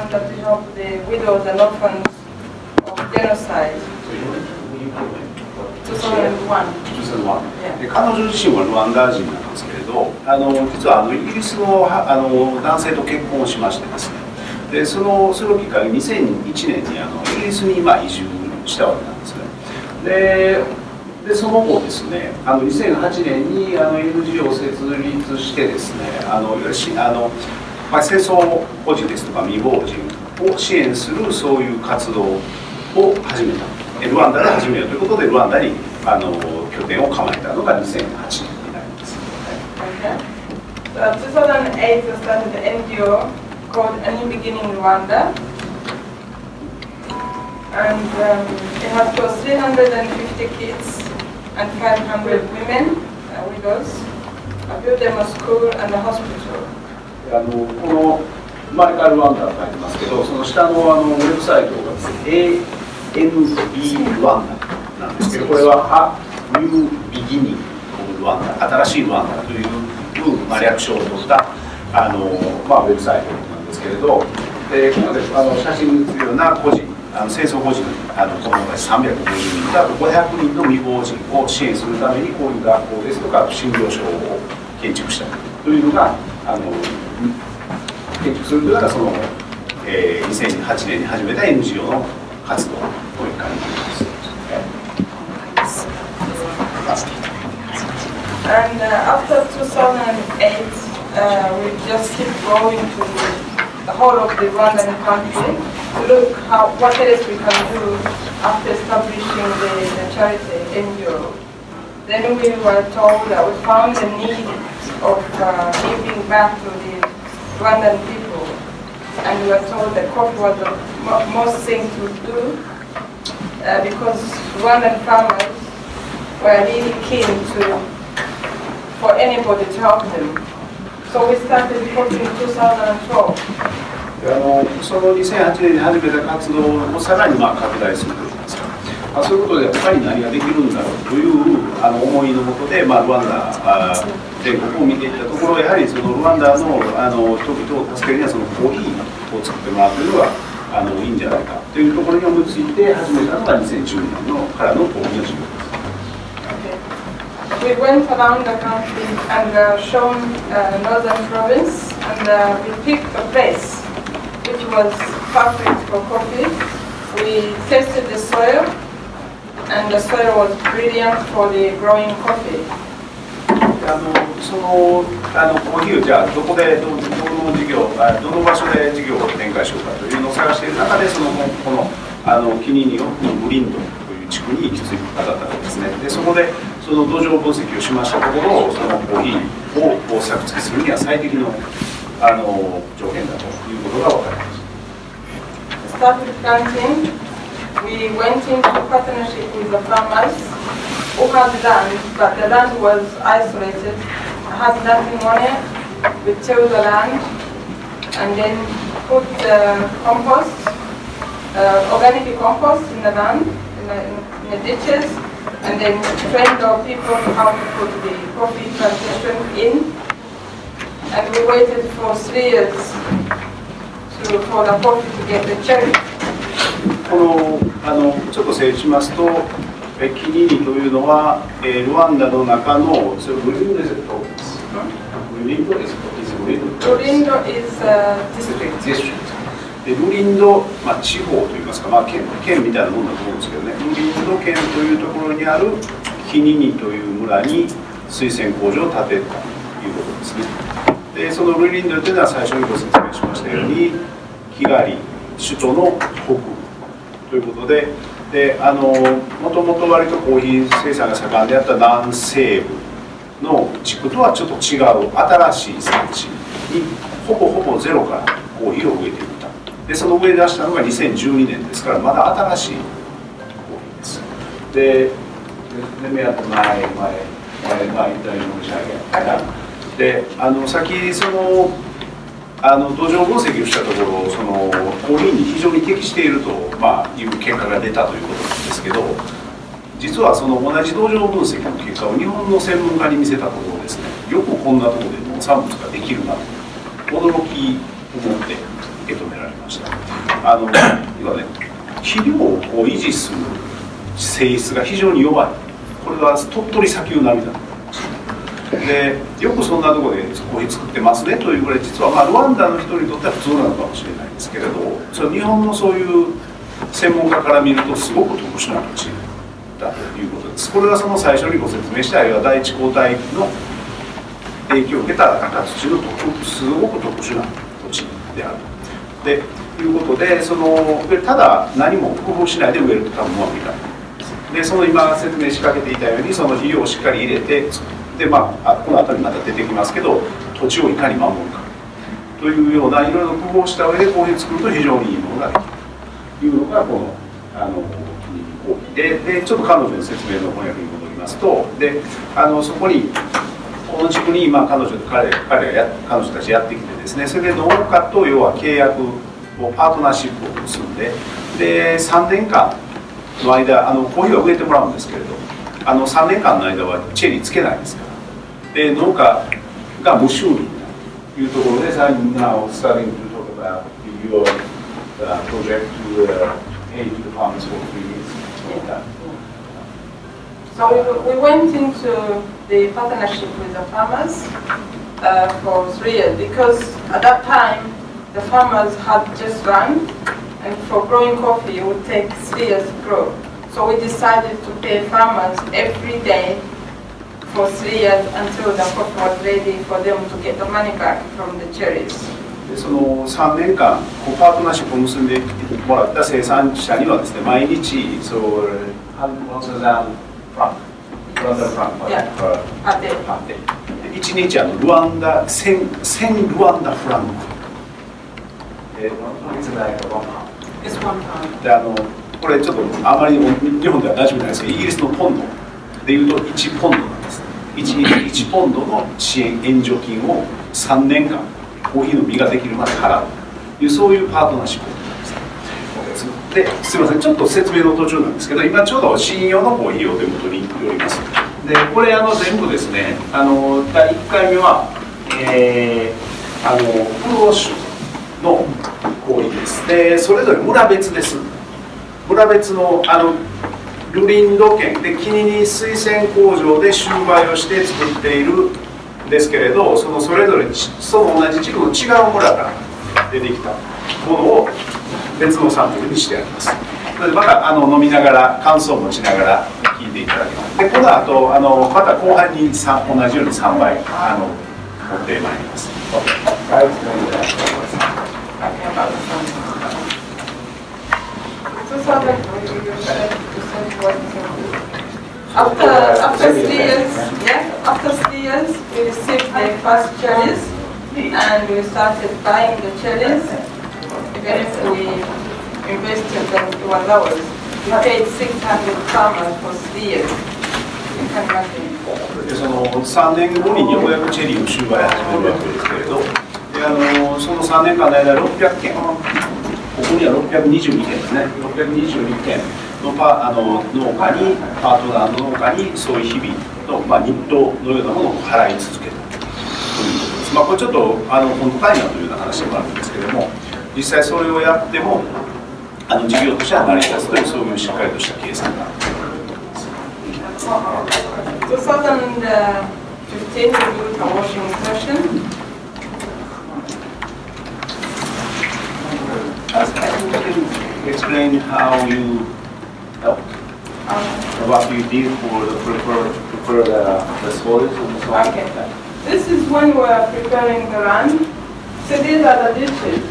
To help the widows and orphans of genocide. 2001. で彼女自身はルワンダ人なんですけれどあの実はあのイギリスのあの男性と結婚しましてですねでそのそれをきっかけに2001年にあのイギリスにまあ移住したわけなんですねででその後ですねあの2008年にあの NGO を設立してですねあのあの、まあ、戦争孤児ですとか未亡人を支援するそういう活動を始めたルワンダで始めようということでルワンダにあの拠点を構えたのが2008年になります。Okay. So 2008 we started the NGO called A New Beginning Rwanda. And um, it has got 350 kids and 500 women, uh, widows. I built them a school and a hospital. あのこの生まれ変わるワンダー書いてますけど、その下のあのウェブサイトがですね、ANB ワンダーなんですけど、これは A New Beginning of ワンダー、新しいワンダーという、まあ、略称を取ったあの、まあ、ウェブサイトなんですけれど、でここであの写真に写るような個人、あの戦争孤児あの子供たち350人とあと500人の未亡人を支援するためにこういう学校ですとか診療所を建築したというのがあの建築するというのがその、えー、2008年に始めた NGO の活動という感じです。And uh, after 2008, uh, we just keep going to the whole of the Rwandan country to look how what else we can do after establishing the, the charity NGO. Then we were told that we found the need of uh, giving back to the Rwandan people, and we were told that coffee was the most thing to do uh, because Rwandan farmers were really keen to for anybody to help them. So we started coffee in 2012. あのその2008年に始めた活動をさらにまあ拡大するといいますか、ま あ、そういうことで他に何ができるんだろうというあの思いのもとで、まあ、ルワンダ全国を見ていったところやはりそのルワンダのあの人々を助けるにはそのコーヒーを作ってもらうというのがあのいいんじゃないかというところに思いついて始めたのが2010年のからのコーヒーの授業です。We went around the country and uh, shown uh, northern province and uh, we picked a place which was perfect for coffee. We tested the soil, and the soil was brilliant for the growing coffee. あのそのあのコーヒーをじゃあどこでどどの事業あどの場所で事業を展開しようかというのを探している中でそのこのあのキニニオのブリンドという地区に行き着いたわけですねでそこでその土壌分析をしましたところそのコーヒーを作付けするには最適のあの条件だということが分かります。Started planting. We went into partnership with the farmers who had land, but the land was isolated, had nothing on it. We tilled the land and then put the compost, uh, organic compost in the land, in the, in the ditches, and then trained our people how to put the coffee plantation in and we waited for three years to, for the coffee to get the cherry. このあのちょっと整理しますと、えキニーニというのは、えー、ルワンダの中のそれグリンドです。グリンド is Lurindo is a district. district. でルリンド、まあ、地方といいますか、まあ、県県みたいなもんだと思うんですけどね、ルリンド県というところにあるキニニという村に水洗工場を建てたということですね。でそのルリンドというのは最初にご説明しましたようにキガリ首都の北部ということでであのもともと割とコーヒー生産が盛んであった南西部の地区とはちょっと違う新しい産地にほぼほぼゼロからコーヒーを植えていった。でその植え出したのが2012年ですからまだ新しいコーヒーです。で目当て前前前前言ったように申し上げ。であの先そのあの土壌分析をしたところそのコーヒーに非常に適していると、まあ、いう結果が出たということなんですけど実はその同じ土壌分析の結果を日本の専門家に見せたところですねよくこんなところで農産物ができるなと驚きを持って、受け止められました。あの要はね肥料を維持する性質が非常に弱い。これは鳥取砂丘並みだと。でよくそんなとこでコーヒー作ってますねというぐらい実は、まあ、ルワンダの人にとっては普通なのかもしれないですけれどそれ日本のそういう専門家から見るとすごく特殊な土地だということです。これがその最初にご説明したあるいは第一交代の影響を受けた赤土の特すごく特殊な土地であると。でいうことでそのただ何も工夫しないで植えると多分うまくいかない。でその今説明しかけていたようにその肥料をしっかり入れてで、まあ、この後にまた出てきますけど土地をいかに守るか。というようないろいろ工夫をした上でコーヒーを作ると非常にいいものができるというのがこのあのコーヒーででちょっと彼女の説明の翻訳に戻りますとであのそこにこの地区に今彼女彼彼がや彼女たちやってきてですねそれで農家と要は契約をパートナーシップを結んでで3年間の間あのコーヒーは植えてもらうんですけれどあの3年間の間はチェリーつけないですから。で農家が無収入というところで、さ now starting to talk about your uh, project to uh, pay to the farmers for three years. Yeah. So we, we went into the partnership with the farmers uh, for three years because at that time the farmers had just run and for growing coffee it would take three years to grow. So we decided to pay farmers every day for three years until the crop was ready for them to get the money back from the cherries. でその3年間こうパートナーシップを結んでもらった生産者にはですね毎日そうハンワンサザンフランクルワンダフランクって1日あのルワンダ1000 1000ルワンダフランク。で.であのこれちょっとあまり日本では馴染みないですけどイギリスのポンドでいうと1ポンド。なんです 1, 1ポンドの支援援助金を3年間コーヒーの実ができるまで払うというそういうパートナーシップなんですですいませんちょっと説明の途中なんですけど今ちょうど信用のコーヒーを手元におります。でこれあの全部ですねあの第1回目はえー、あのプロ種のコーヒーです。でそれぞれ村別です。村別のあのルリンド県でキニニ水洗工場で収売をして作っているんですけれどそのそれぞれその同じ地区の違う村から出てきたものを別のサンプルにしてあります。それでまたあの飲みながら感想を持ちながら聞いていただきます。でこの後あのまた後半に同じように3倍あの持ってまいります。So so what after after three years, yeah, after three years we received the first cherries and we started buying the cherries. Even if we invested them it was ours. We paid 600 farmers for three years. You can imagine. でその3年後にようやくチェリーを収売始めるわけですけれどであのその3年間の間600件ここには622件ですね622件のパあの農家にパートナーの農家にそういう日々の、まあ、日当のようなものを払い続けたということです、まあ、これちょっとあの本当単位なというような話もあるんですけれども実際それをやってもあの事業としては成り立つというそういうしっかりとした計算があるということです。2015 we did a washing session. As you explain how you helped, Um, what you did for the prepare, prepare the, the soils and so on? Okay. This is when we are preparing the run. So these are the ditches,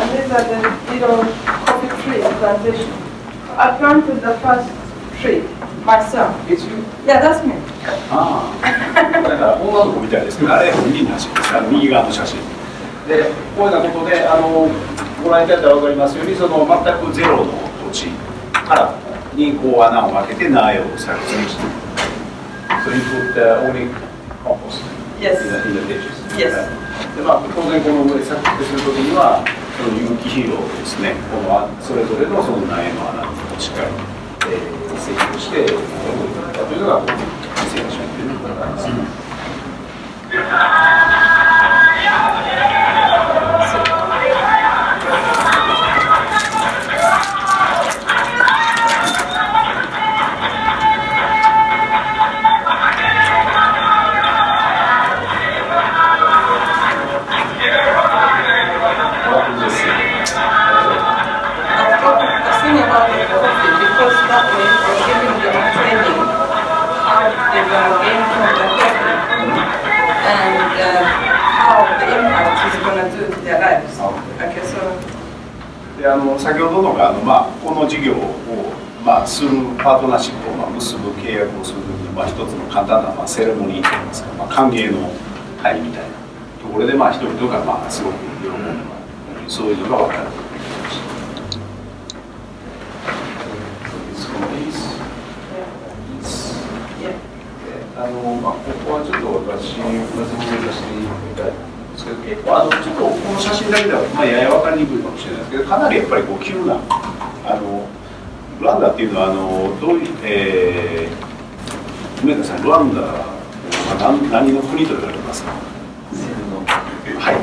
and these are the little coffee tree plantation. I planted the first tree myself. It's you? Yeah, that's me. ああ。なんか女の子みたいですね。あれ本人らしいです。あの右側の写真。で、こういうようなことで、あの、ご覧いただいたら分かりますように、その全くゼロの土地からにこう穴を開けて苗を作成して。So you put uh, only compost Yes. in the, in the ditches. Yes. でまあ、当然この上作成するときにはその有機肥料をですねこのそれぞれのその苗の穴にしっかり、えー、施工して置いていたというのがこの2000年ということなんです、先ほどのがあの、まあ、この事業を、まあ、するパートナーシップを、まあ、結ぶ契約をするときに、まあ、一つの簡単な、まあ、セレモニーといいますか、まあ、歓迎の会みたいなところで、まあ、人々が、まあ、すごく喜んでそういうのが分かる。あのまあ、ここはちょっと私、まず見させていただいて。ですけど結構あのちょっとの写真だけでは、まあ、やや分かりにくいかもしれないですけどかなりやっぱりこう急なあのルワンダっていうのはあのどういう、えー、梅田さんルワンダは何何の国と言われますか？はいは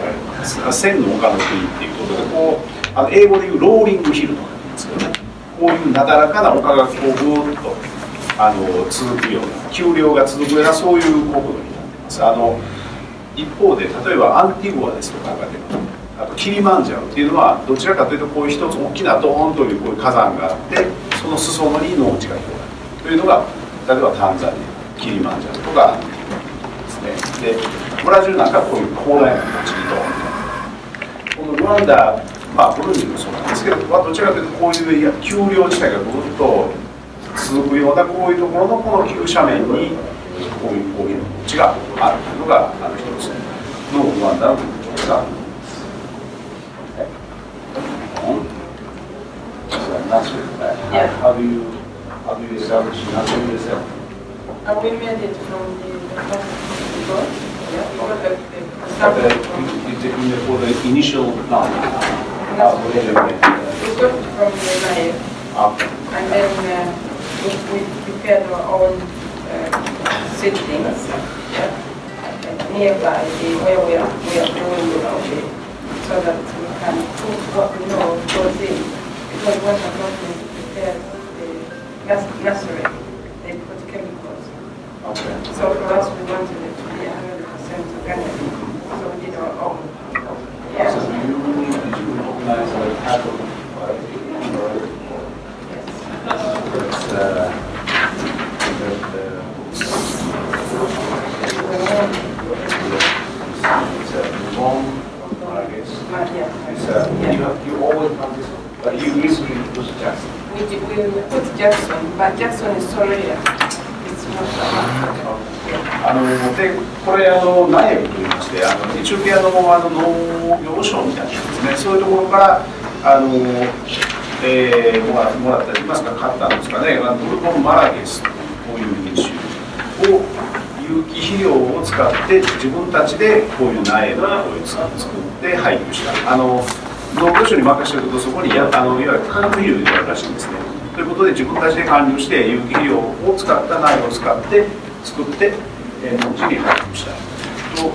い。千の丘の国っていうことでこうあの英語でいうローリングヒルとか言うんですけどね。こういうなだらかな丘がこうぐーっとあの続くような丘陵が続くようなそういう国土になってます。あの一方で例えばアンティグアですとかがあとキリマンジャロっていうのはどちらかというとこういう一つ大きなドーンというこういう火山があってその裾野に農地が広がるというのが例えばタンザニアキリマンジャロとかですね。でブラジルなんかこういう広大な土地にドーンと。このルワンダまあブルンジもそうなんですけど、まあ、どちらかというとこういう丘陵地帯がぐっと続くようなこういうところのこの急斜面にこういうこういう土地があるというのがあの一つの不安だということがあり how establish nothing yourself? Uh, we made it from the before. Yeah, we got the, the, the, the, for the initial plan. Uh, we got it from the Nile. Okay. And then uh, we, we prepared our own uh, seedlings yeah, nearby the, where we are, we are doing the okay, so that we can put what we know goes in. Because when the government prepares nursery, they put chemicals. Okay. So for us, we wanted it to be 100% organic, so we did our own. Yeah. So you, you recognize like half of the variety, Yes. It's, uh, it's a long, I guess. It's a, you have, you always have this, but you usually use Jackson. We, do- we put Jackson, but Jackson is so rare. It's not a あのでこれあのナイエブと言いましてあのエチオピアのあの農業省みたいなですね。そういうところからあの、えー、もらもらったりますか買ったんですかね。あのブルボンマラゲスこういう品種を有機肥料を使って自分たちでこういう苗のこういう作って配給した。あの農業省に任せてるとそこにやあのいわゆる化学肥料であるらしいんですね。ということで自分たちで管理をして有機肥料を使った苗を使って作って、農地に配給した。というこ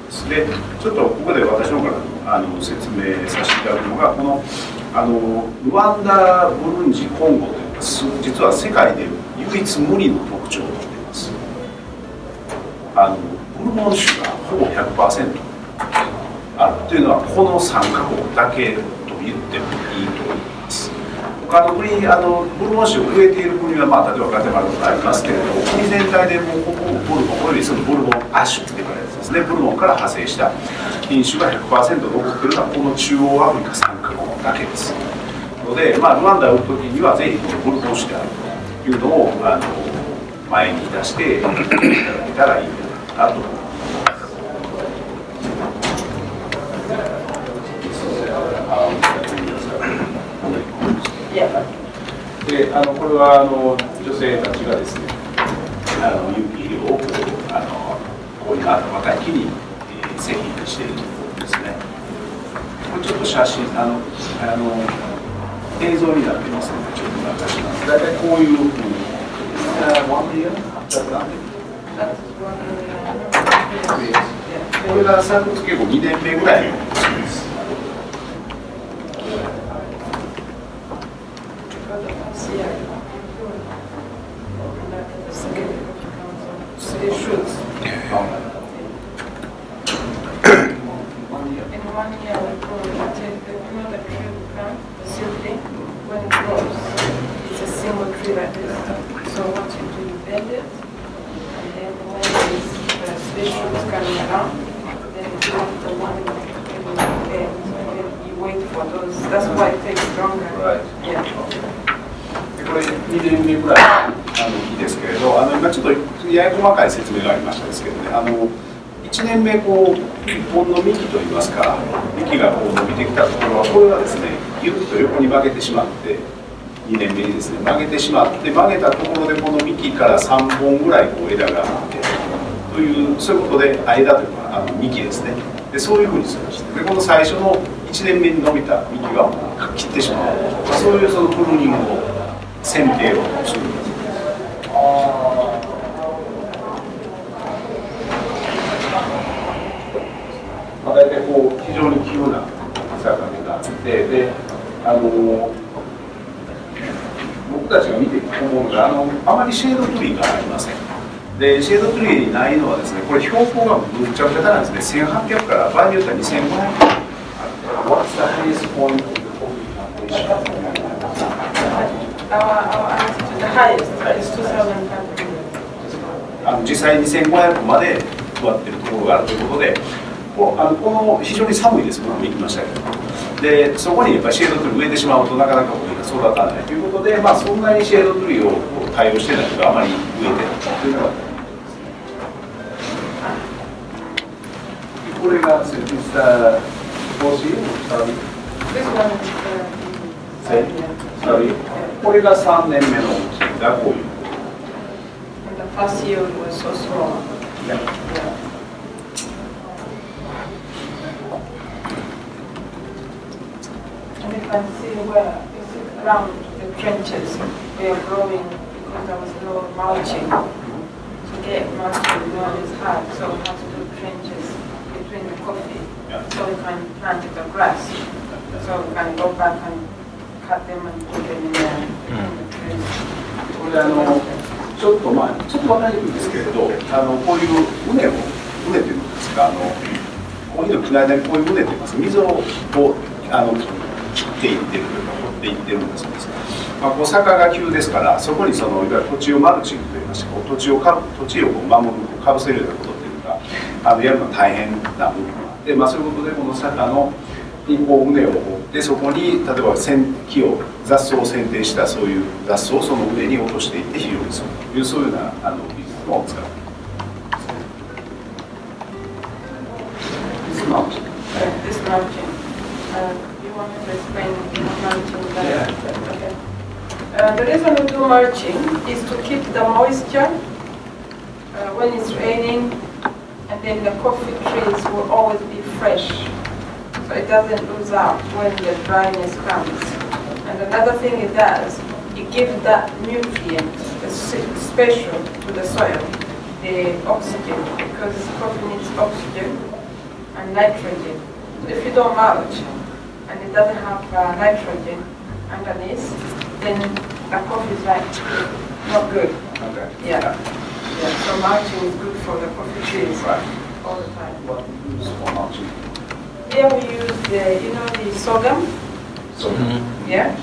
とですでちょっとここで私の方からあの説明させていただくのがこのあのルワンダブルンジコンゴというのは実は世界で唯一無二の特徴を持っています。あのブルボン種がほぼ100%あるというのはこの3カ国だけと言ってもいいと思います他の国あのブルボン種を植えている国は、まあ、例えばガテマラとかありますけれども国全体でもうほぼブルボンおよびそのブルボン亜種って言われるやつですねブルボンから派生した品種が100%残っているのはこの中央アフリカ3カ国だけですので、まあ、ルワンダを打つ時にはぜひこのブルボン種であるというのをあの前に出していただけたらいいかなと思います。であのこれはあの女性たちがですねあの有機肥料をこうあのこういう若い木に、えー、製品しているところですね。これちょっと写真あのあの映像になってますのでちょっと流します。大体こういうふうに。これが結構2年目ぐらいのです they. In one year ago, the women tree will come simply when it grows. It's a single tree that is So what you do, you bend it, and then when the vegetation uh, is coming around, then you have the one in the end, and you wait for those. That's why it takes longer. Right. Yeah. これ見てみてくらいあのいいですけれどあの今ちょっとやや細かい説明がありましたですけどね。あの1年目こう一本の幹といいますか幹がこう伸びてきたところはこれがですねゆっと横に曲げてしまって2年目にですね曲げてしまって曲げたところでこの幹から3本ぐらいこう枝があってというそういうことであ枝というかあの幹ですね。でそういうふうにするんですでこの最初の1年目に伸びた幹は切ってしまう。そういうそのプルーニングを剪定をするんですまあ、大体こう非常に急な坂になってであの僕たちが見あのあまりシェードツリーがありません。でシェードツリーにないのはですねこれ標高がむっちゃくちゃ高いんですね。1800から場合によっては2500 What's the highest point of the あの実際2500まで座ってるところがあるということでこあのこの非常に寒いですものも行きましたけど。でそこにやっぱりシェードトリー植えてしまうとなかなか森が育たないということで、まあ、そんなにシェードトリーを対応してないとかあまり植えてないというのがこれが設立した帽子？これが3年目のがこういう And you can see where it's around the trenches, we are growing because there was no mulching. To get mulching, you know, is hard, so we have to do trenches between the coffee, Yeah. so we can plant the grass. So we can go back and cut them and put them in there, between the trees. これあのちょっとまあちょっと分かりにくいんですけれどあのこういう畝を畝というんですかあのコーヒーの木の間にこういう畝といいますか溝をこうあのっていってるというか掘っていってるんですですまあ、こう坂が急ですからそこにそのいわゆる土地をマルチングといいまして土地をか土地を守るかぶせるようなことっていうのがあのやるのは大変な部分があって、まあ、そういうことでこの坂のにこう畝を掘ってそこに例えば木を雑草を剪定したそういう雑草をその上に落としていって肥料にするというそういうようなあの技術を使っています to explain mulching? Okay. Uh, The reason we do mulching is to keep the moisture uh, when it's raining, and then the coffee trees will always be fresh, so it doesn't lose out when the dryness comes. And another thing it does, it gives that nutrient, the special to the soil, the oxygen, because coffee needs oxygen and nitrogen. If you don't mulch and it doesn't have uh, nitrogen underneath, then the coffee is like not good. Okay. Yeah. Yeah. So mulching is good for the coffee trees Right. all the time. What use for mulching? Here we use the, you know, the sorghum. So, Yeah.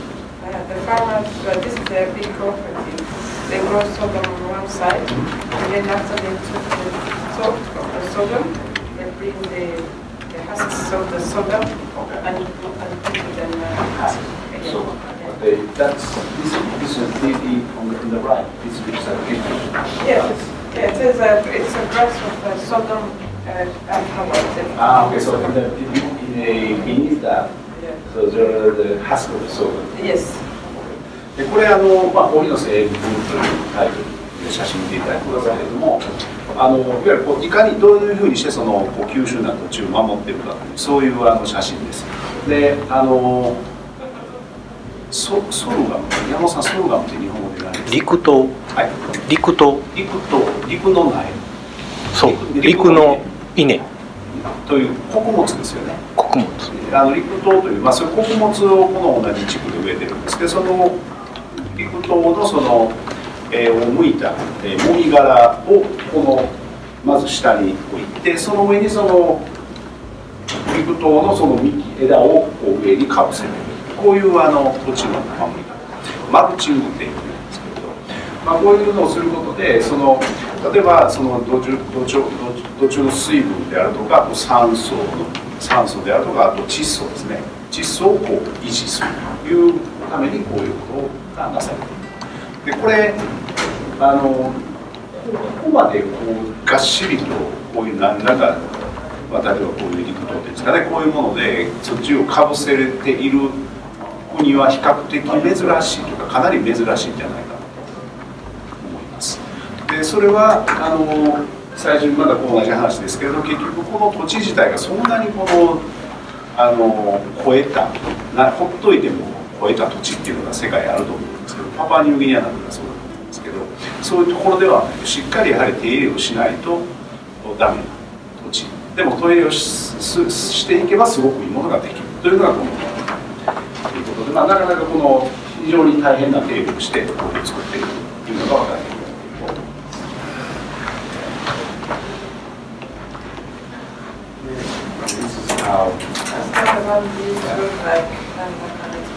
Uh, the farmers, uh, this is a big cooperative. They grow sorghum on one side, and then after they took the salt of the sorghum, they bring the, the husks of the sorghum and, and the. So, they, that's, this, this is the, the, on the, on the right, this is a. Yes, it is a, it's a grass of the sorghum uh, alphabet. Ah, okay, so in the, in the beneath that, Yeah. so there are the husk of so. Yes. で、これあの、まあ、コーヒーの成分というタイトルで写真見ていただくださいけれども、あの、いわゆるこういかにどういうふうにしてそのこう急峻な土地を守っているかという、そういうあの写真です。で、あの、ソソルガム、山本さん、ソルガムって日本語で何ですか？陸とはい。陸と。陸と陸の苗。そう陸の稲。という穀物ですよね。穀物。あの陸島という、まあ、そういう穀物をこの同じ地区で植えてるんです。けどその陸島のその、えを向いた、えー、もみ殻をこのまず下に置いてその上にその陸島のその幹枝をこう上にかぶせるこういうあの土地の守り方。マルチングっていうんですけれど、まあ、こういうのをすることでその例えばその土壌土壌土壌の水分であるとかあと酸素の酸素であるとかあと窒素ですね。窒素をこう維持するというためにこういうことがなされている。でこれあのここまでこうがっしりとこういう何らか、例えばこういう陸島ですかね。こういうもので土をかぶせれている国は比較的珍しいというかかなり珍しいんじゃないかと思います。でそれはあの最初にまだ同じ話ですけれど結局この土地自体がそんなにこのあの超えたなほっといても超えた土地っていうのが世界あると思うんですけどパパニューギニアなんかそうだと思うんですけどそういうところではしっかりやはり手入れをしないとダメな土地。でも手入れをしていけばすごくいいものができる。というのがこのということで、まあ、なかなかこの非常に大変な手入れをしてこれを作っているというのが分かります How start about this look like and I can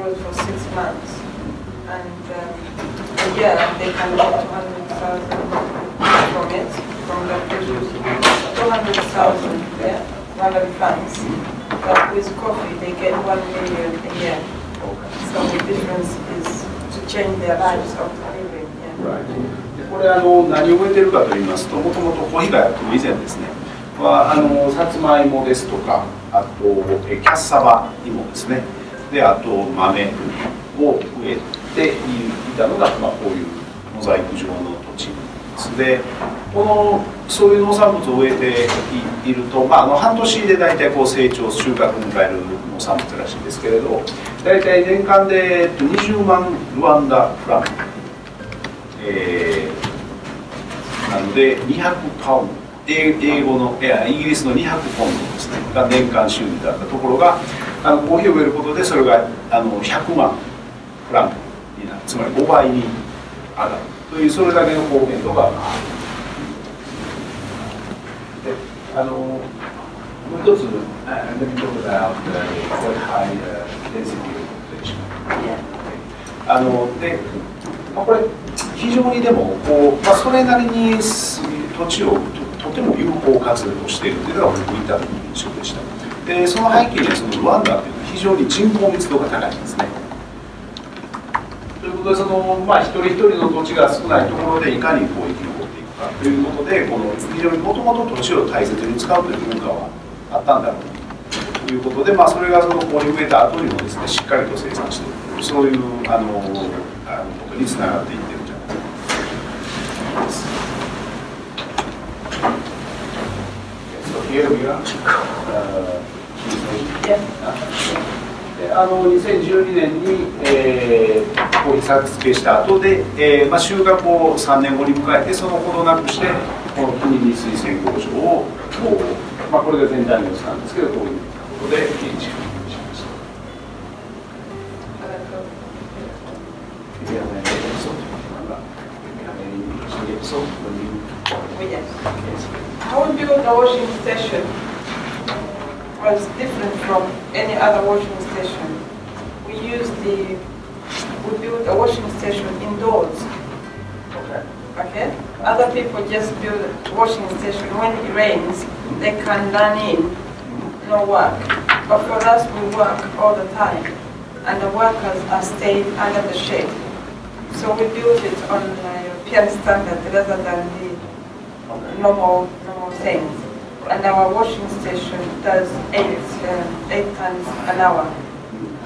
which grew for six months. And um, a year they can get 200,000 from it, from the produce. 200,000, yeah, 100 plants. But with coffee they get 1 million a year. So the difference is to change their lives of living. Yeah. Right. これあの何を植えてるかと言いますともともとコーヒーがやってる以前ですねはあのさつまいもですとかあとえキャッサバ芋ですねであと豆を植えていたのが、まあ、こういうモザイク状の土地ですでこのそういう農産物を植えていると、まあ、あの半年で大体こう成長収穫を迎える農産物らしいんですけれど大体年間で20万ルワンダフラン、えー、なので200パウンド。英語のいやイギリスの200ポンドですね。が年間収入だったところがあのコーヒーを植えることでそれがあの100万フランクになる。つまり5倍に上がる。というそれだけの貢献度がある。であのもう一つ、uh, let me talk about uh, what high uh, density population. あので、まあ、これ非常にでもこう、まあ、それなりに土地をとても有効活動をしているというのが僕が言っの印象でしたでその背景にはそのルワンダというのは非常に人口密度が高いんですねということでその、まあ、一人一人の土地が少ないところでいかにこう生き残っていくかということでこの非常にもともと土地を大切に使うという文化はあったんだろうということで、まあ、それがそのここに植えた後にもですねしっかりと生産していくそういうあのあのことにつながっていってるんじゃないかと思います。here we are. Uh, であの2012年に、えー、こう作付けした後で、えーまあ、収穫を3年後に迎えてそのほどなくしてこの国に推薦工場をこう、まあ、これが全体の様子なんですけどこういうことで建築しました。How you was different from any other washing station? We use the, we build a washing station indoors. Okay. Okay? Other people just build a washing station. When it rains, they can run in, no work. But for us, we work all the time. And the workers are staying under the shade. So we build it on uh, European standard rather than the normal, normal things. And our washing station does eight, uh, eight tons an hour.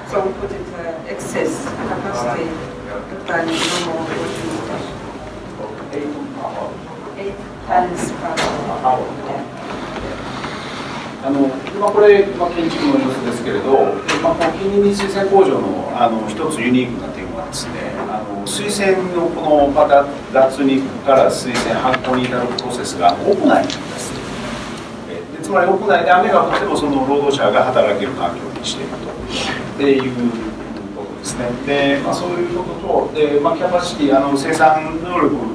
So we put it uh, excess capacity than normal washing station. Eight tons per hour. Yeah. あのまあ、これ、まあ、建築の様子ですけれど、まあ、この近隣水洗工場のあの一つユニークな点はですねあの水洗のこのまた脱肉から水洗発酵に至るプロセスが屋内なんですでつまり屋内で雨が降ってもその労働者が働ける環境にしているとっていうことですね。で、まあ、そういうことと、でまあ、キャパシティ、あの生産能力も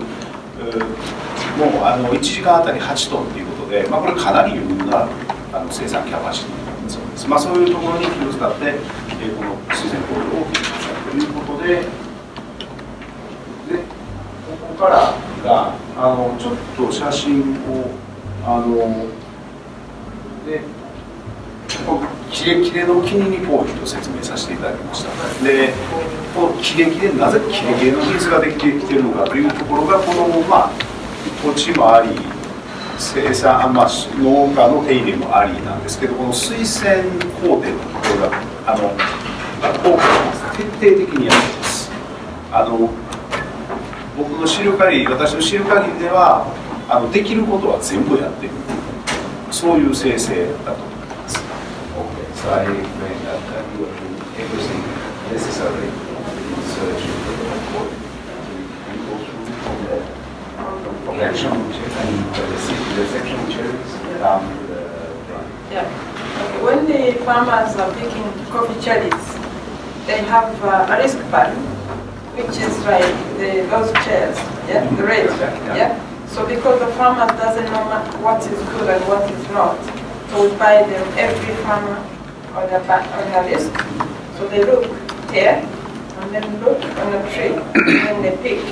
あの1時間あたり8トンということで、まあ、これかなり余裕のあの生産キャパシティそうです。まあ、そういうところに気を使って、え、この水洗工場を建設したということで、で、ここからが、あのちょっと写真を、あの、で、キレキレのキニニ工事と説明させていただきました。でこのキレキレなぜキレキレの技術ができてきてるのかというところがこのまあ土地もあり生産、まあ、農家の手入れもありなんですけどこの水洗工程のところがあの効果が徹底的にやってます。あの僕の知る限り私の知る限りではあのできることは全部やってる。そういう生成だと。So I explained that, that you are doing everything necessary in search. Of the report. And go through the reaction and the which is down the Yeah. When the farmers are picking coffee cherries, they have uh, a risk pan, which is like the, those chairs, yeah, the red, yeah. So because the farmer doesn't know what is good and what is not, so we buy them every farmer on the list. So they look here and then look on the tree and then they pick.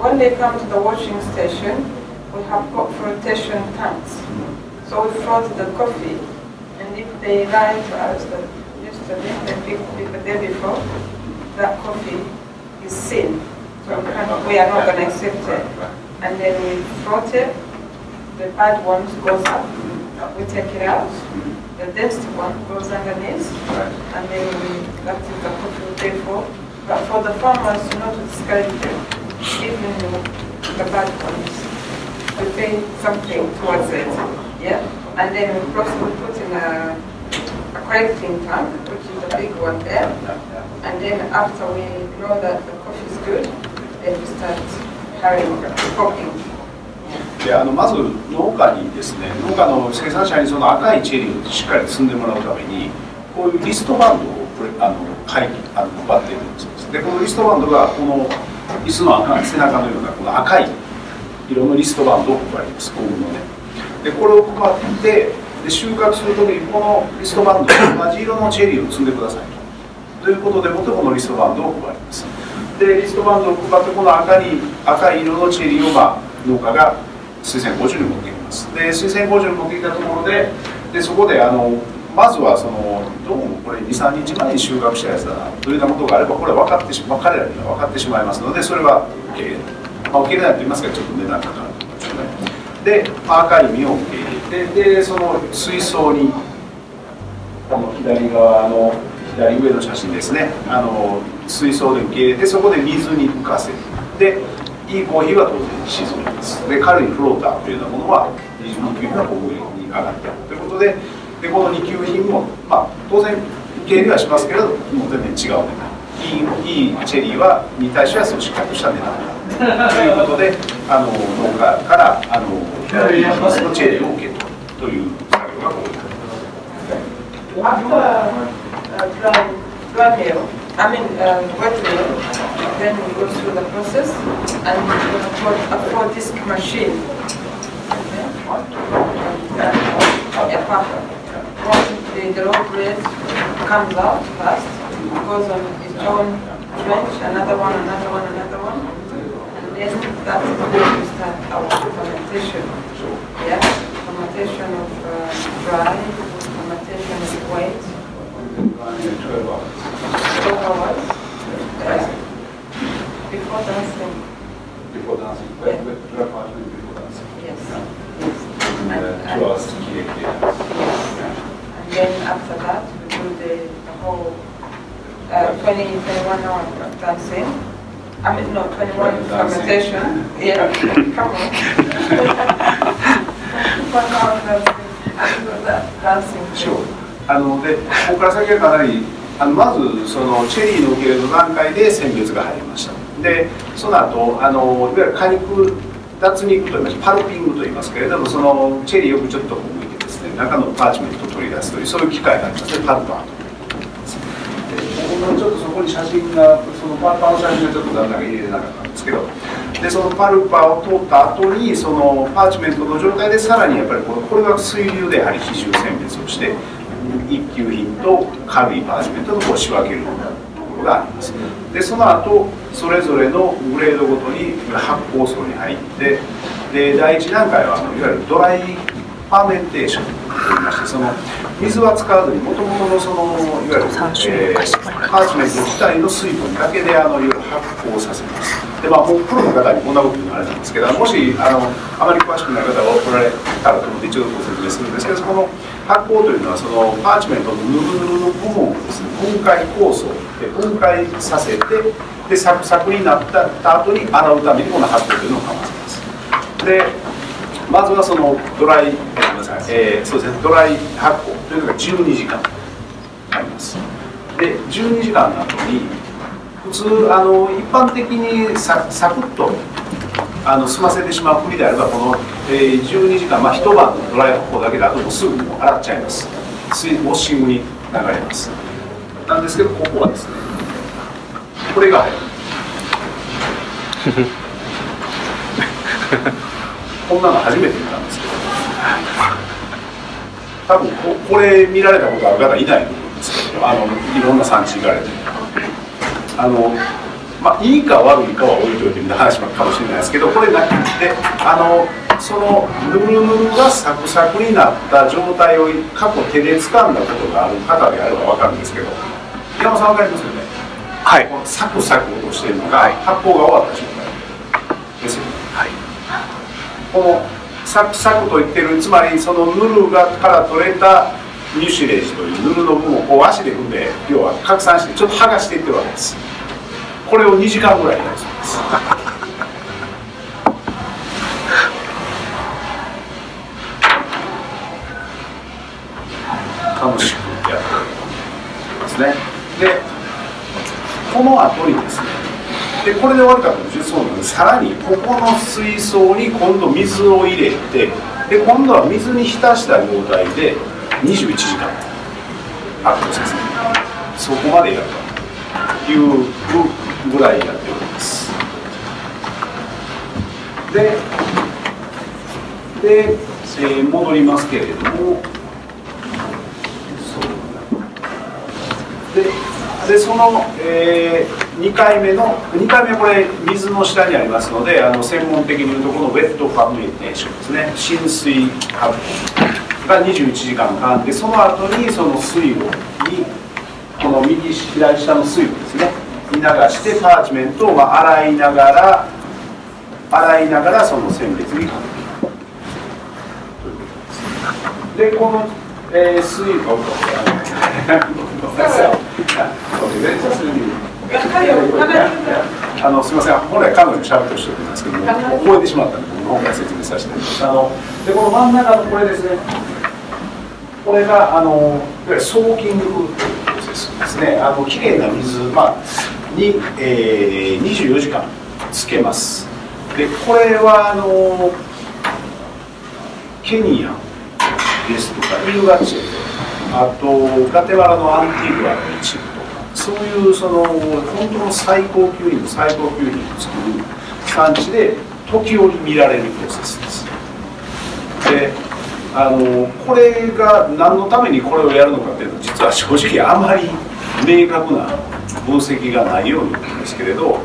When they come to the washing station, we have got flotation tanks. So we float the coffee and if they lie to us that yesterday they picked the day before, that coffee is seen. So we, cannot, we are not going to accept it and then we float it. The bad ones goes up, we take it out. The density one goes underneath, and then we that is the coffee we pay for. But for the farmers, not to discourage them, even the bad ones, we pay something towards it. Yeah, and then we process, put in a, a collecting tank, which is a big one there. And then after we know that the coffee is good, then we start であのまず農家にですね農家の生産者にその赤いチェリーをしっかり積んでもらうためにこういうリストバンドをあの会あの配っているんですでこのリストバンドがこの椅子の赤背中のようなこの赤い色のリストバンドを配ります。ゴムのね。でこれを配ってで収穫する時にこのリストバンドと同じ色のチェリーを積んでくださいと。いうことでもってこのリストバンドを配ります。でリストバンドを配ってこの赤に赤い色のチェリーを、まあ、農家が水仙工場に持ってきます。で水仙工場に持ってきたところででそこであのまずはそのどうもこれ23日前に収穫したやつだなというようなことがあればこれは分かってしまう彼らには分かってしまいますのでそれは受け入れない、まあ、受け入れないと言いますかちょっと値段かかると思うんですよね。で、まあ、赤い実を受け入れてでその水槽にこの左側の左上の写真ですね。あの水槽で受け入れてそこで水に浮かせるでいいコーヒーは当然沈みます。で軽いフローターというようなものは二級品は小麦に上がってあるということででこの二級品も、まあ、当然受け入れはしますけれどもう全然違う値段。いいいいチェリーはに対してはそうしっかりとした値段ということであの農家からあの水のチェリーを受け取るという作業がここになります。Uh, I mean uh, wet mill, then we go through the process and we put a four disc machine. Once the, the raw bread comes out fast, goes on its own trench, another one, another one, another one, and then that's when we start our fermentation. Yeah, fermentation of uh, dry, fermentation of wet, 12 hours. 12 hours? Yes. Before dancing? Before dancing? Yeah. With, with drug partner before dancing? Yes. yes. And, And, uh, two hours to clear, clear dance. Yes. And then after that, we do the, the whole uh, 20, 21 hour dancing. I mean, no, 21 fermentation. Yeah, come on. One hour dancing. After that, dancing. Sure. あのでここから先はかなり あのまずそのチェリーの受け入れの段階で選別が入りました。でその後あのいわゆる果肉脱肉といいますパルピングといいますけれどもそのチェリーよくちょっとむいてですね中のパーチメントを取り出すというそういう機械がありますねパルパーと。そのちょっとそこに写真がその pulperの写真がちょっと残念ながら入れなかったんですけどでその pulperを取った後にそのパーチメントの状態でさらにやっぱりこれこれは水流でやはり比重選別をして一級品と軽いパーチメントのこう仕分けるところがあります。でその後それぞれのグレードごとに発酵槽に入ってで第一段階はあのいわゆる dry fermentation といいましてその水は使わずにもともとのそのいわゆる、えー、パーチメント自体の水分だけであのいわゆる発酵させますでまあもうプロの方にこんなこと言うのあれなんですけどもしあのあまり詳しくない方がおられたらと思って一応ご説明するんですけどこの発酵というのはそのパーチメントのヌルヌルの部分をですね分解酵素で分解させてでサクサクになった後に洗うためにこの発酵というのをかませます。でまずはそのドライ、え、ごめんなさい、え、そうですねドライ発酵というのが12時間あります。で12時間の後に通あの一般的にササクッとあの済ませてしまう国であればこの、えー、12時間、まあ、一晩のドライ発酵だけであともすぐもう洗っちゃいます。水ウォッシングに流れます。なんですけどここはですねこれが入る。こんなの初めて見たんですけど。多分ここれ見られたことある方いないと思うんですけどあのいろんな産地行かれて。あのまあいいか悪いかは置いといてみたいな話かもしれないですけどこれなくてあのそのヌルヌルがサクサクになった状態を過去手で掴んだことがある方であれば分かるんですけど平野さん分かりますよね？はい。このサクサクとしてるのが発酵が終わった状態ですよね。はい。このサクサクと言ってるつまりそのヌルがから取れたミュシレージというヌルの部分をこう足で踏んで要は拡散してちょっと剥がしていってるわけです。これを2時間ぐらいやるそうです。楽しくやってるんですね。でこの後にですねでこれで終わるかというとそうなんでさらにここの水槽に今度水を入れてで今度は水に浸した状態で21時間。発酵させそこまでやるというぐらいやっております。でで、えー戻りますけれども。ででその、え2回目の2回目これ水の下にありますのであの専門的に言うとこのウェットファブリテーションですね。浸水発酵。が21時間かかってその後にその水をにこの右左下の水をですねに流してパーチメントをまあ洗いながら洗いながらその選別にかけていくということですでこの、えー、水をごめんなさい。あのすみません、本来彼女に喋ってほしいんですけども、覚えてしまったので、今回説明させていただきます。あのでこの真ん中のこれですね、これがあのいわゆるソーキングというプロセスですね、あの綺麗な水、まあ、に、えー、24時間つけます。でこれはあのケニアですとか、イルガチェあとガテマラのアンティグアの一部とかそういうその本当の最高級品最高級品を作る産地で時折見られるプロセスですであのこれが何のためにこれをやるのかっていうのは実は正直あまり明確な分析がないように思うんですけれど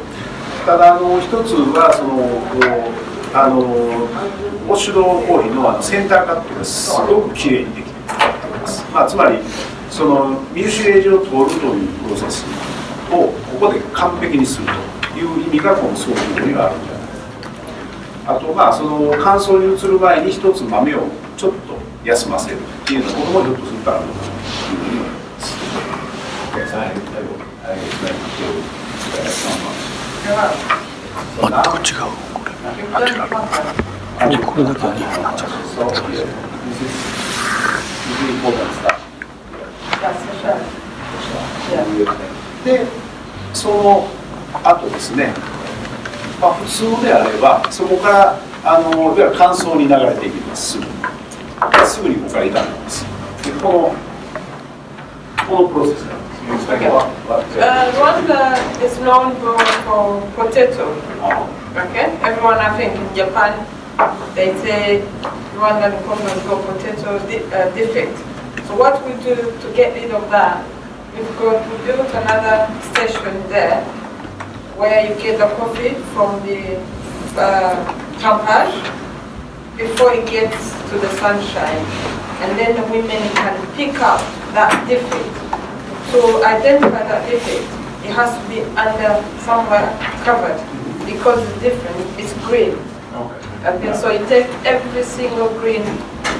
ただあの一つはそのこうあのウォッシュドーヒーのあのセンターカットがすごく綺麗にできています、まあ、つまりそのミルシレージを通るというプロセスをここで完璧にするという意味がこの装置にはあるんじゃないかあとまあその乾燥に移る前に一つ豆をちょっと休ませるっていうようなこともひょっとするとあるのかなというふうに思います。全く違うこれあ違うじゃあこれだけは日本なんじゃない So here, this is, this is important stuff. That's for sure. Yeah. でその後ですね、まあ、普通であればそこからあのいわゆる乾燥に流れていきますすぐですぐにここから炒めますでこのこのプロセスなんです you explain what, what Uh, Rwanda is known for, for potato. uh, Okay, everyone I think in Japan, they say Rwandan government got potato di- uh, defect. So what we do to get rid of that, we've got, we built another station there where you get the coffee from the uh, tampage before it gets to the sunshine. And then the women can pick up that defect. To identify that defect, it has to be under somewhere covered because it's different, it's green. okay. Okay, so you take every single green,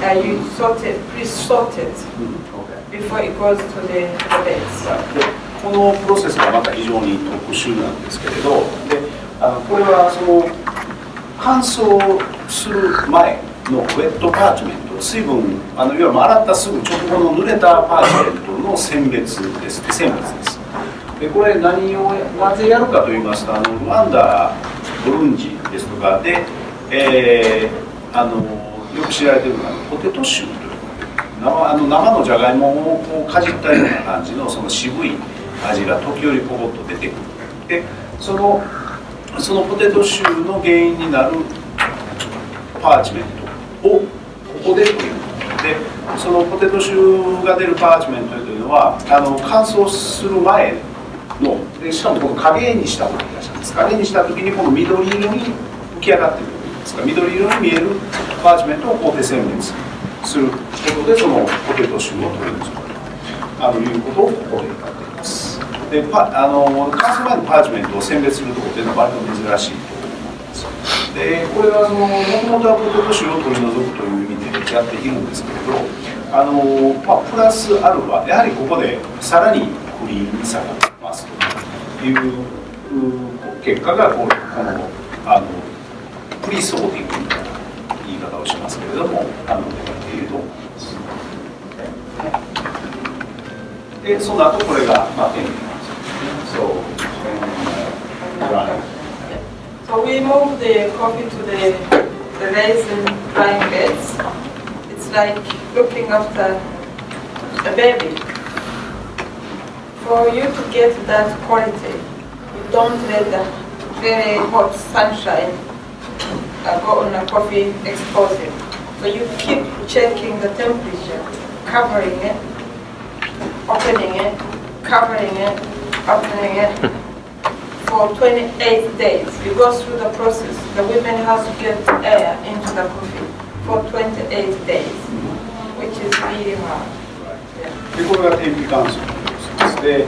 uh, you sort it, pre-sort it うん okay. before it goes to the, to the beds. でこのプロセスがまた非常に特殊なんですけれどであのこれはその乾燥 する前のウェットパーチメント水分あのいわゆる洗ったすぐ直後の濡れたパーチメントの選別です。選別です。でこれ何をなぜやるかと言いますとあのルワンダブルンジですとかで、えーあのよく知られてるのがポテト臭という生あの生のじゃがいもをこうかじったような感じのその渋い味が時折ポコッと出てくる。でそのそのポテト臭の原因になるパーチメントをここで取り込むでそのポテト臭が出るパーチメントというのはあの乾燥する前のでしかもこの影にしたものがいらっしゃいます。影にした時にこの緑色に浮き上がってくるんですか。緑色に見えるパーチメントをこう手選別する。ことでそのポテト臭を取り除くあのいうことをここでやっています。でパあの乾燥前のパーチメントを選別するところっていうのは割と珍しいとでこれはそのもともとはポテト臭を取り除くという意味でやっているんですけれどあの、まあ、プラスアルファやはりここでさらにクリーンさが増すという結果がこうこのあのプリソーティングみたいな言い方をしますけれどもあの出ていると。思いますでその後これが、まあ、天気なんです。よねそう、えー、So we move the coffee to the, the raisin drying beds. It's like looking after a baby. For you to get that quality, you don't let the very hot sunshine uh, go on a coffee explosive. So you keep checking the temperature, covering it, opening it, covering it, opening it for 28 days. You go through the process. The women have to get air into the coffee for 28 days, which is really hard. でこれが天日乾燥のプロセスで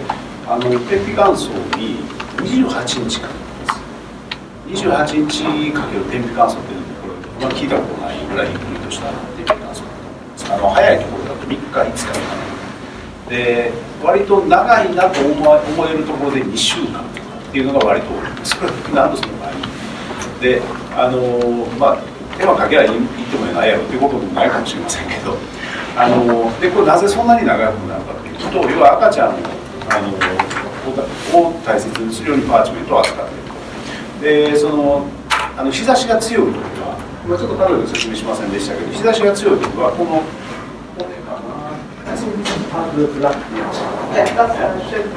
あの天日乾燥に28日かかります28日かける天日乾燥っていうのはこれ、まあ、聞いたことないぐらいゆっくりとした天日乾燥だと思いますあの早いところだと3日5日かかで割と長いなと思思えるところで2週間かっていうのが割と多いそれは何度その場合。であのまあ手間かけら言ってもないやろっていうこともないかもしれませんけど。あのでこれなぜそんなに長くなるかというと要は赤ちゃんのあのをを大切にするようにパーチメントを扱っているでそのあの日差しが強い時は今ちょっと彼女説明しませんでしたけど日差しが強い時はこのこれかな.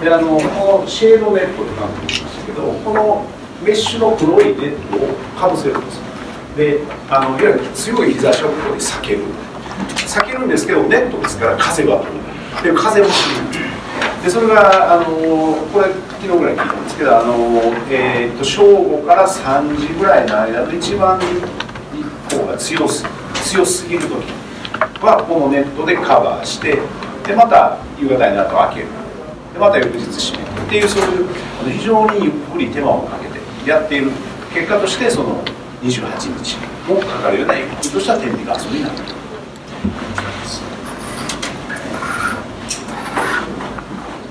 であのこのシェードネットって何て言いましたけどこのメッシュの黒いネットをかぶせるんです。であのいわゆる強い日差しをここで避ける。避けるんですけどネットですから風が通る。で風もしないでそれがあのこれ昨日ぐらい聞いたんですけどあの、えー、と正午から3時ぐらいの間の一番日光が強す強すぎる時はこのネットでカバーしてでまた夕方になると開ける。でまた翌日閉めるっていうそういう非常にゆっくり手間をかけてやっている結果としてその28日もかかるようなゆっくりとした天日乾燥になると。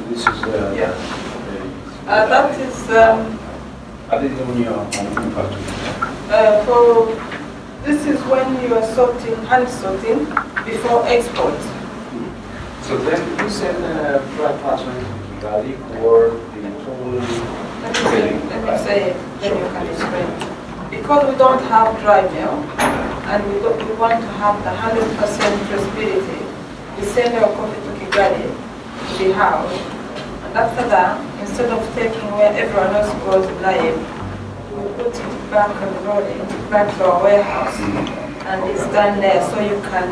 This is, uh, Yeah. Uh, that is um, uh, for this is when you are sorting, hand sorting before export. So then you send a dry parchment to Kigali for the total Let me say, let me say it, then you can explain. Because we don't have dry mill, and we, don't, we want to have the 100% traceability, we send our coffee to Kigali, to be housed, and after that, instead of taking where everyone else goes live, we put it back and rolling back to our warehouse. Mm-hmm. And it's done there so you can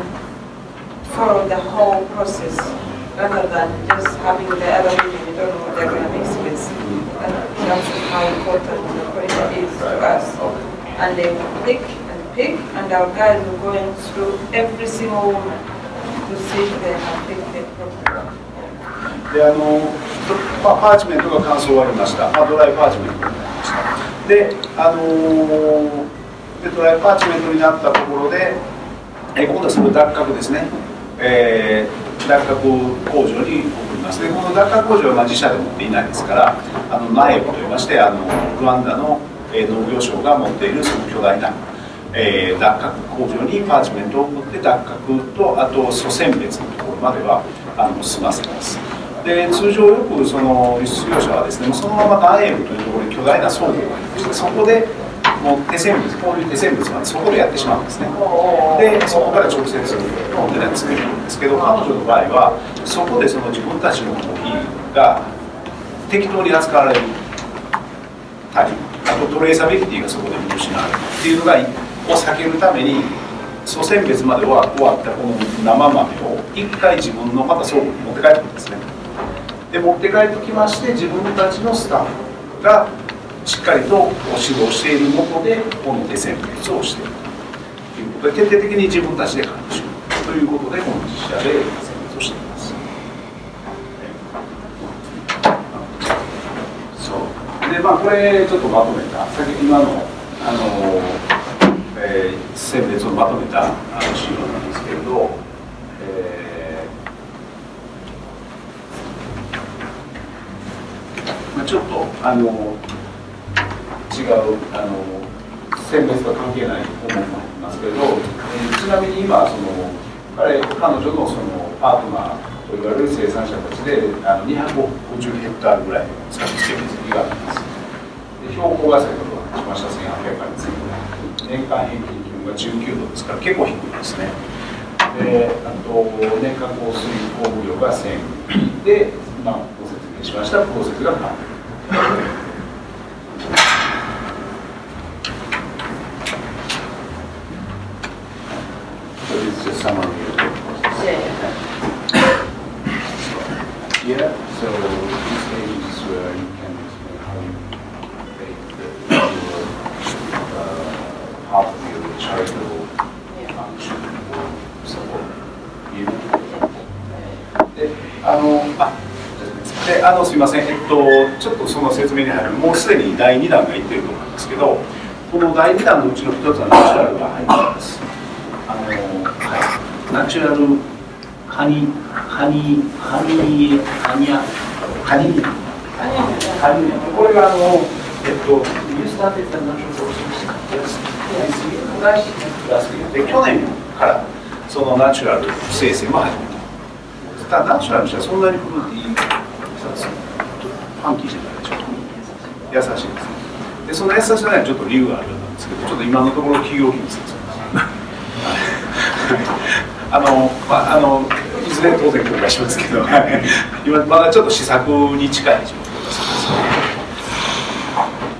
follow the whole process rather than just having the other video you don't know what they're going to mix with. And that's how important the quality is to us. And they will pick and pick, and our guys will go in through every single woman to see if they have picked it properly. であの、まあ、パーチメントが乾燥終わりました、まあ、ドライパーチメントになりましたで,、あのーでドライパーチメントになったところで、え今度はその脱角ですね、えー脱角工場に送ります。でこの脱角工場はま自社で持っていないですからあのナエボといいましてあのルワンダの、農業省が持っているその巨大な、えー脱角工場にパーチメントを送って脱角とあと祖先別のところまではあの済ませます。で通常よくその輸出業者はですねそのままナエボというところに巨大な倉庫がありましてそこでもう手選物こういう手選物までそこでやってしまうんですね。でそこから直接コンテナに詰めるんですけど彼女の場合はそこでその自分たちのコーヒーが適当に扱われるたりあとトレーサビリティがそこで見失われるっていうのがを避けるために祖先別まで終わ終わったこの生豆を一回自分のまた倉庫に持って帰ってくるんですね。で持って帰ってきまして自分たちのスタッフがしっかりとこう指導しているもとでこの手選別をしているということで徹底的に自分たちで管理しようということでこの実写で選別をしていますそうでまあこれちょっとまとめた先今のあの、えー選別をまとめたあの資料なんですけれど、えーまあ、ちょっとあの違うあの選別と関係ない項目もありますけれど、えーちなみに今その彼彼女のそのパートナーといわれる生産者たちであの250ヘクタールぐらいの作付面積があります。で標高が先ほど話しました1800ありますけど年間平均気温が19度ですから結構低いですね。であと年間降水降雨量が1000で、まあ、ご説明しましたプロセスが完璧。So this is just summary of the process. Yeah, so this page is where you can explain how you take the, your, uh, half of your charitable function or support. You で、あの、あ、で、あの、すみません、えっと、ちょっとその説明に入る、もうすでに第2弾が言ってると思うんですけど、この第2弾のうちの一つはナチュラルが入っています。あの、はい、ナチュラルハニー、ハニー、ハニー、ハニャ、ハニ？ー、ハニー、これがあの、えっと、You started the natural process last year? Last year. で、去年からそのナチュラル生成も始めた。ただナチュラルにしてはそんなにフルーティーさファンキーじゃないでしょ優しいその優しさにはちょっと理由があるんですけど、ちょっと今のところ企業秘密です。あの、まあ、あの、いずれ当然公開しますけど、はい今まだちょっと試作に近い状況です。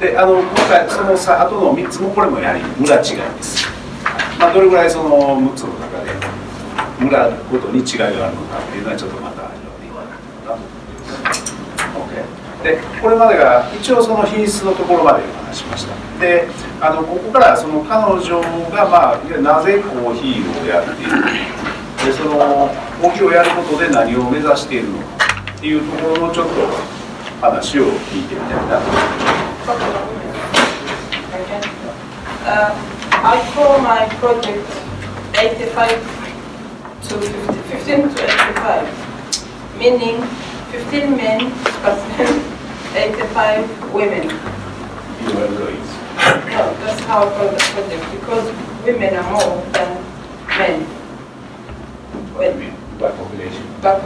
で、あの、今回そのさ後の3つもこれもやはり村違いです。まあ、どれぐらいその6つの中で村ごとに違いがあるのかっていうのはちょっとまたでこれまでが一応その品質のところまでお話しましたであのここからその彼女が、まあ、いわゆるなぜコーヒーをやっているのかでそのコーヒーをやることで何を目指しているのかっていうところのちょっと話を聞いてみたいなと思います。Uh, I call my project 85 to 50, 15 to 85, meaning 15 men but 85 women. Are great. No, that's how the project because women are more than men. Do you mean by population? But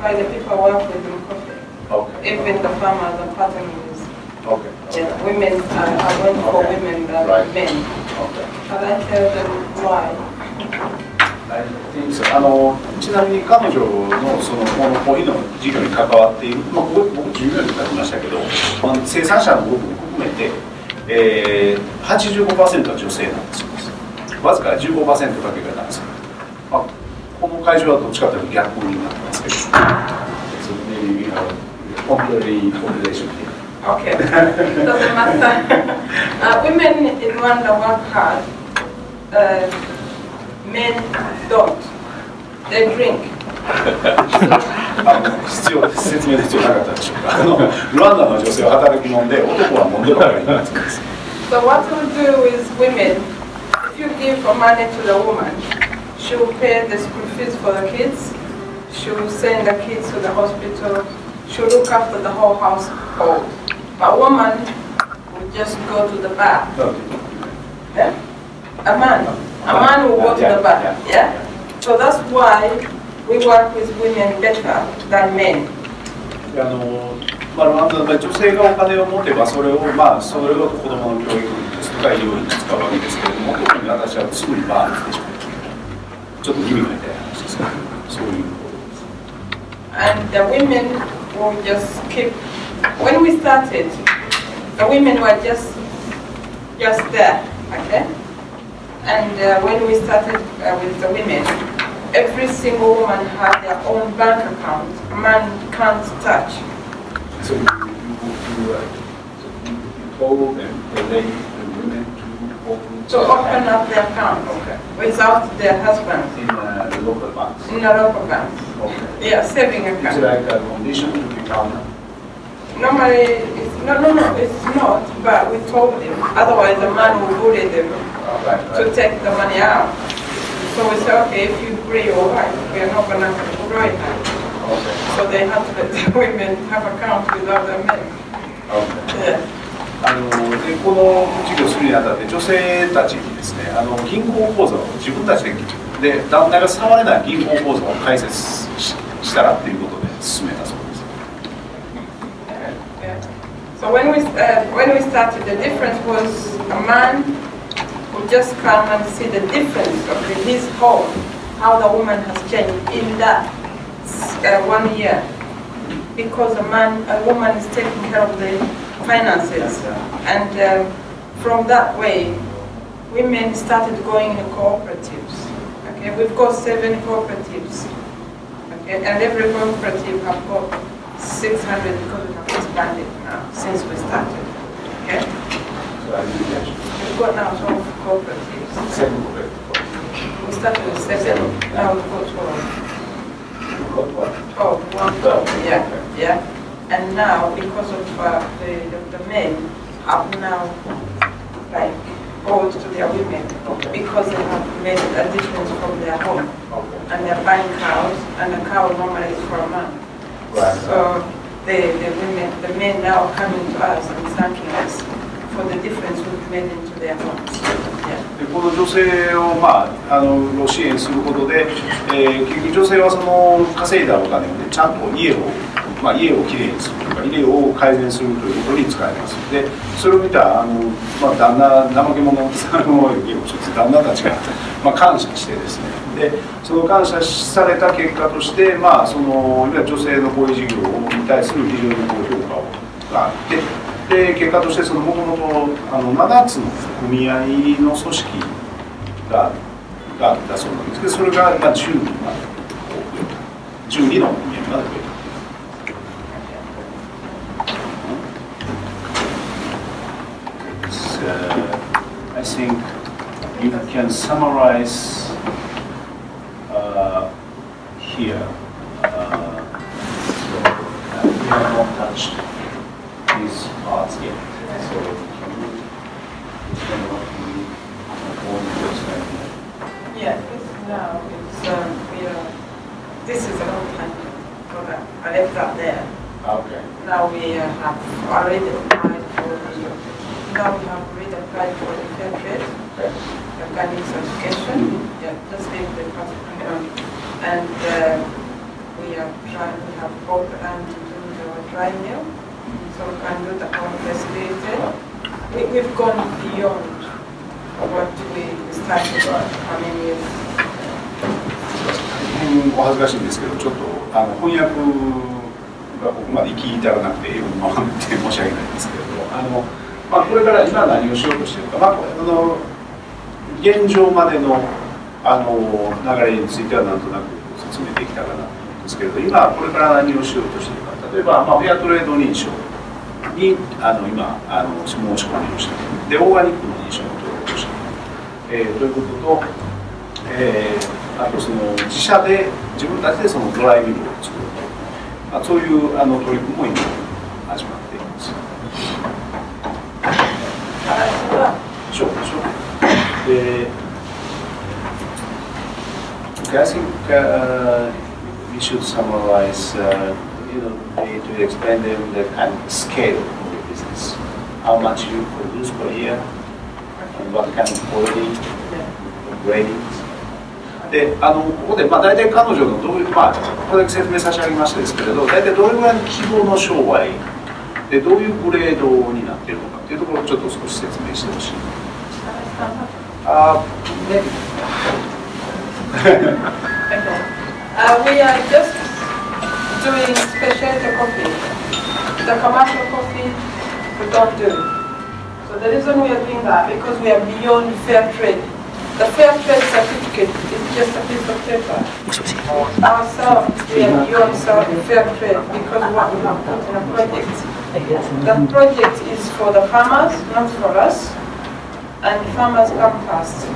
by the people work with in coffee, Okay. even the farmers and partners, Okay. yeah, women are, are going for Okay. women than Right. men. Okay. And I tell them why. あのちなみに彼女のそのこのコーヒーの事業に関わっている、まあ、僕僕従業員になりましたけど、まあ、生産者の部分も含めて、えー、85%は女性なんですよわずか15%だけが男性、まあ、この会場はどっちかというと逆になってますけど So maybe we have completely population here Okay, doesn't matter. uh, women in Rwanda work hard. Uh, men don't. They drink. あの必要説明必要なかったでしょうかあのルワンダの女性は働き者で男は飲んでばかりなんです So what we'll do is women, if you give money to the woman, she will pay the school fees for the kids, she will send the kids to the hospital, she will look after the whole household. But woman will just go to the bar. Yeah? A man. A man will go to the bar. Yeah? So that's why we work with women better than men. あのまあ、ルワンダの場合女性がお金を持てばそれをまあそれを子供の教育ですとか医療に使うわけですけれども特に私はすぐにバーに来てしまうちょっと意味が痛い話ですけどそういうことです And the women will just keep. When we started, the women were just just there, okay. And uh, when we started uh, with the women, every single woman has their own bank account. A man can't touch. So you, you, you, uh, so you, you told them, the lady, the women to open To open up their account Okay. without their husband in uh, the local banks. in a local bank. Okay. Yeah, saving account. like a condition to become Normally, it's, no, no, no, it's not. But we told them. Otherwise, the man will bully them. uh, right, to take the money out. So we said, okay, if you agree, all right, we are not gonna withdraw it. Okay. So they had to the women have accounts without the men. Okay. Yeah. あのでこの事業するにあたって女性たちにですねあの銀行口座を自分たちでで旦那が触れない銀行口座を開設ししたらっていうことで進めたそうです。So when we uh, when we started, the difference was a man just come and see the difference of his home, how the woman has changed in that uh, one year, because a man, a woman is taking care of the finances, and um, from that way, women started going in cooperatives. Okay, we've got seven cooperatives. Okay, and every cooperative have got 600 because we have expanded now since we started. Okay, So I didn't catch we've got now 12 cooperatives. Second correct. We started with seven, now we've got 12. Got what? Oh, one twelve, yeah, yeah. And now, because of uh, the, the, men have now, like, owed to their women, because they have made a difference from their home. Okay. And they're buying cows, and a cow normally is for a man. Right. So the, the women, the men now coming to us and thanking us for the difference we've made into この女性を、まあ、あの支援することで、えー結局女性はその稼いだお金を、ね、ちゃんと家を、まあ、家をきれいにするとか家を改善するということに使えます。でそれを見たあの、まあ、旦那怠け者さんを旦那たちが、まあ、感謝してですね。でその感謝された結果として、まあ、その女性のこういう事業に対する非常にこう評価があってで結果としてそのもともとあの7つの組合の組織ががあったそうなんですけどそれがまあ10にまで増えた12の組合まで増えた。So, I think you can summarize uh, here. Uh, so, uh, we have not touched parts yet. So can you explain what we want to explain? Yeah, this now is, um, we are, this is a long time product. I left that there. Okay. Now we uh, have already applied for the, now we have already applied for the fair trade, Okay. organic certification. Yeah, just leave the passport on. And uh, we are trying, we have both and to do the dry mill. So we can do the home facility. We, we've gone beyond what we started, I mean, years. お恥ずかしいんですけどちょっとあの翻訳がここまで行き至らなくて英語に回って申し訳ないんですけれどあの、まあ、これから今何をしようとしているか、まあ、あの現状までのあの流れについてはなんとなく説明できたかなと思うんですけれど今これから何をしようとしているか例えば、まあ、フェアトレード認証にあの今あの申し込みをした。でオーガニックの認証も登録をした、えー、ということと、えー、あとその自社で自分たちでそのドライビングを作ると、まあ、そういうあの取り組みも今始まっています。そうでしょで Okay, I think uh, we should summarize uh, you know, to explain them the kind of scale of the business. How much you produce per year, and what kind of quality, gradings. であのここで、まあ、大体彼女のどういう、まあ、これだけ説明差し上げましたですけれど大体どれぐらいの規模の商売でどういうグレードになっているのかっていうところをちょっと少し説明してほしい。あ、ね。uh, we are just doing specialty coffee. The commercial coffee, we don't do. So the reason we are doing that, because we are beyond fair trade. The fair trade certificate is just a piece of paper. Ourselves, we are beyond fair trade because what we have put in a project. The project is for the farmers, not for us, and farmers come first.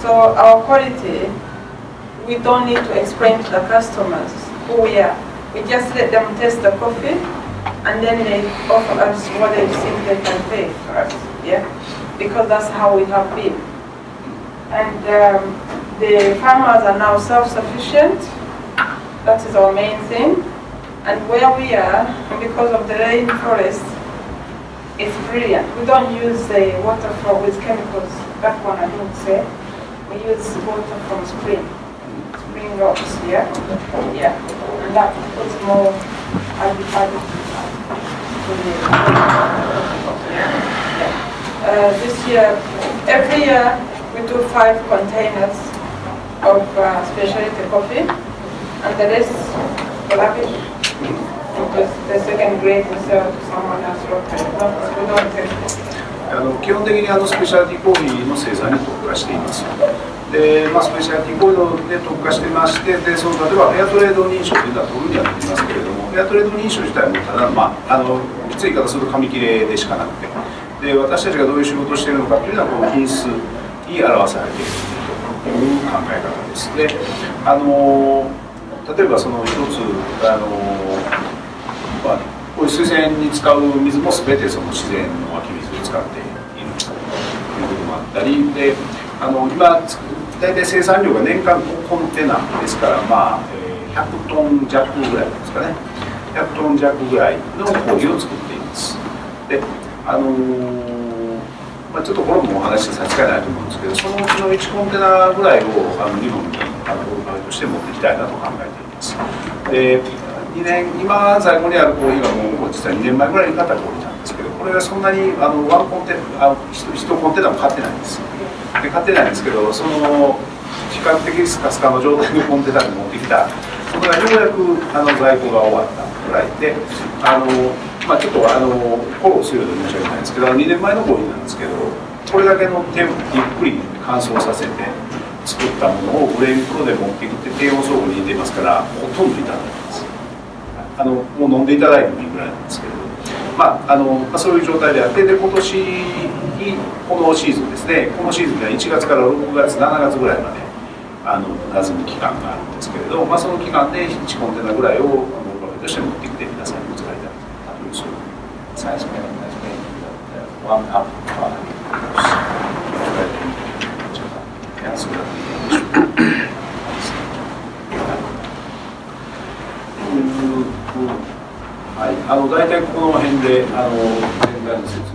So our quality, we don't need to explain to the customers who we are. We just let them taste the coffee, and then they offer us what they think they can pay for us. Yeah, because that's how we have been. And um, the farmers are now self-sufficient. That is our main thing. And where we are, because of the rainforest, it's brilliant. We don't use the water from with chemicals. That one I don't say. We use water from spring, spring rocks. Yeah, yeah that puts more added value to the uh, this year, every year we do five containers of uh, specialty coffee and the rest rubbish because the second grade we sell to someone else locally. No, we don't take it. あの基本的にあのスペシャリティコーヒーの生産に特化しています。 で、まあ、スペシャリティこういうので特化してましてでその例えばフェアトレード認証というのは取るにはできますけれどもフェアトレード認証自体もただ、まあ、あのきつい言い方すると紙切れでしかなくてで私たちがどういう仕事をしているのかというのはこの品質に表されているという考え方です。であの例えばその一つあの、まあ、こういう水洗に使う水も全てその自然の湧き水を使っているということもあったりであの今大体生産量が年間コンテナですから、まあえー、100トン弱ぐらいですかね。100トン弱ぐらいのコーヒーを作っています。であのー、まあ、ちょっとこれもお話し差し支えないと思うんですけどそのうちの1コンテナぐらいをあの日本にあのオーガとして持っていきたいなと考えています。で2年今在庫にあるコーヒーはもう実は2年前ぐらいに買ったコーヒーなんですけどこれはそんなにあのワンコンテナあ 1, コンテナも買ってないんですで買ってないんですけどその比較的スカスカの状態のコンテナに持ってきた。それがようやくあの在庫が終わったぐらいであの、まあ、ちょっとあのフォローするようで申し訳ないんですけど2年前のコーヒーなんですけどこれだけの手ゆっくり乾燥させて作ったものをブレインプロで持ってきて低温倉庫に入れてますからほとんどいただいてます。あのもう飲んでいただいてもいいぐらいなんですけどまああの、そういう状態であってで今年にこのシーズンですねこのシーズンでは1月から6月7月ぐらいまであの夏の期間があるんですけれど、まあ、その期間で1コンテナぐらいを僕らとして持ってきて皆さんにお使いいただくというそういうサイズメントワンアップパー安くなっているでしょうはい、あの大体この辺であの前回の説明